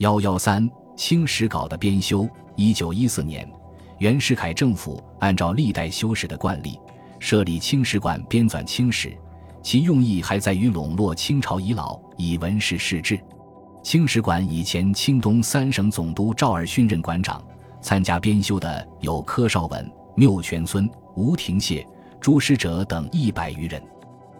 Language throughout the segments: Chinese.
幺幺三《清史稿》的编修，一九一四年，袁世凯政府按照历代修史的惯例，设立清史馆编纂清史，其用意还在于笼络清朝遗老，以文史释志。清史馆以前清东三省总督赵尔巽任馆长，参加编修的有柯绍文、缪全孙、吴廷燮、朱师哲等一百余人。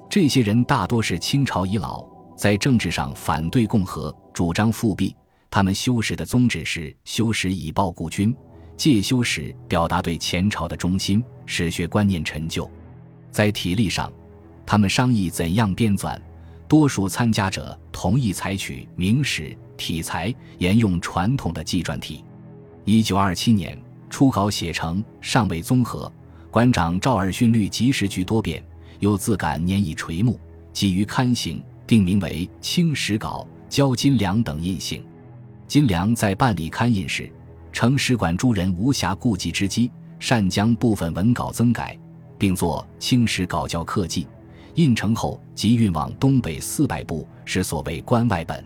这些人大多是清朝遗老，在政治上反对共和，主张复辟。他们修史的宗旨是修史以报故君，借修史表达对前朝的忠心，史学观念陈旧。在体例上，他们商议怎样编纂，多数参加者同意采取明史体裁，沿用传统的纪传体。一九二七年初稿写成，尚未综合，馆长赵尔巽虑及时局多变。又自感年已垂暮，急于刊行，定名为《清史稿》，交金良等印行。金良在办理刊印时，承使馆诸人无暇顾及之机，擅将部分文稿增改，并作《清史稿校刻记》。印成后即运往东北四百部，是所谓关外本。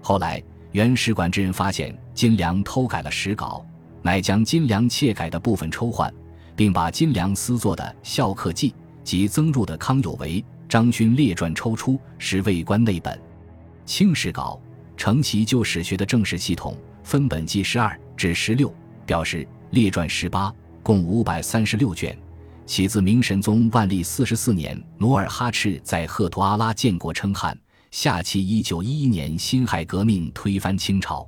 后来原使馆之人发现金良偷改了史稿，乃将金良窃改的部分抽换，并把金良私作的《校刻记》。及增入的康有为、张勋列传抽出，是未官内本。清史稿承其旧史学的正史系统，分本纪十二至十六，表示列传十八，共五百三十六卷。起自明神宗万历四十四年，努尔哈赤在赫图阿拉建国称汗，下期一九一一年辛亥革命推翻清朝。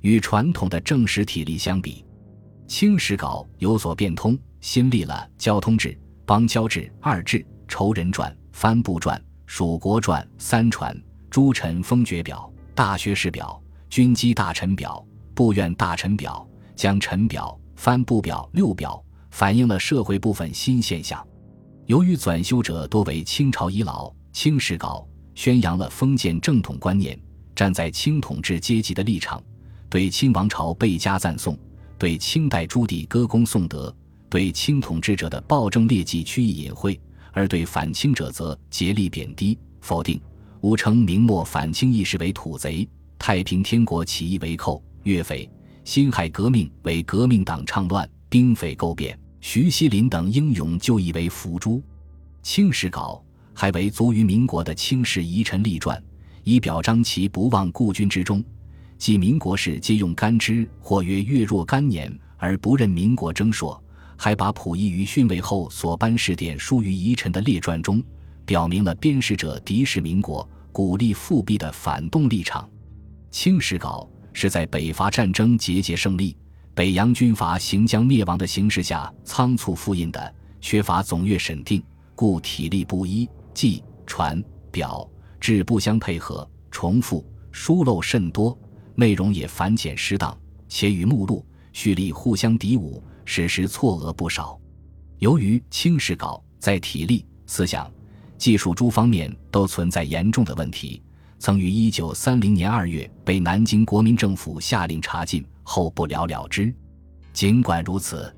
与传统的正史体例相比，清史稿有所变通，新立了交通志。邦交志、二志、仇人传、藩部传、蜀国传、三传、诸臣封爵表、大学士表、军机大臣表、部院大臣表、将臣表、藩部表六表，反映了社会部分新现象。由于纂修者多为清朝遗老，清史稿宣扬了封建正统观念，站在清统治阶级的立场，对清王朝倍加赞颂，对清代朱棣歌功颂德。对清统治者的暴政劣迹趋意隐晦，而对反清者则竭力贬低否定，吾称明末反清义士为土贼，太平天国起义为寇岳匪，辛亥革命为革命党倡乱，兵匪勾变，徐锡麟等英勇就义为伏诛。清史稿还为卒于民国的清史遗臣立传，以表彰其不忘故君之忠。即民国时皆用干支，或曰月若干年而不认民国征朔。还把溥仪于逊位后所颁事典书于遗臣的列传中，表明了编史者敌视民国、鼓励复辟的反动立场。清史稿是在北伐战争节节胜利、北洋军阀行将灭亡的形势下仓促复印的，缺乏总阅审定，故体例不一，记、传、表、志不相配合，重复、疏漏甚多，内容也繁简失当，且与目录、序例互相抵伍。史实错讹不少。由于清史稿在体例、思想、技术诸方面都存在严重的问题，曾于一九三零年二月被南京国民政府下令查禁，后不了了之。尽管如此，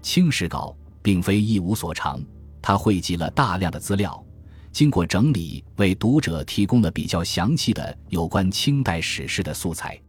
清史稿并非一无所长，它汇集了大量的资料，经过整理，为读者提供了比较详细的有关清代史事的素材。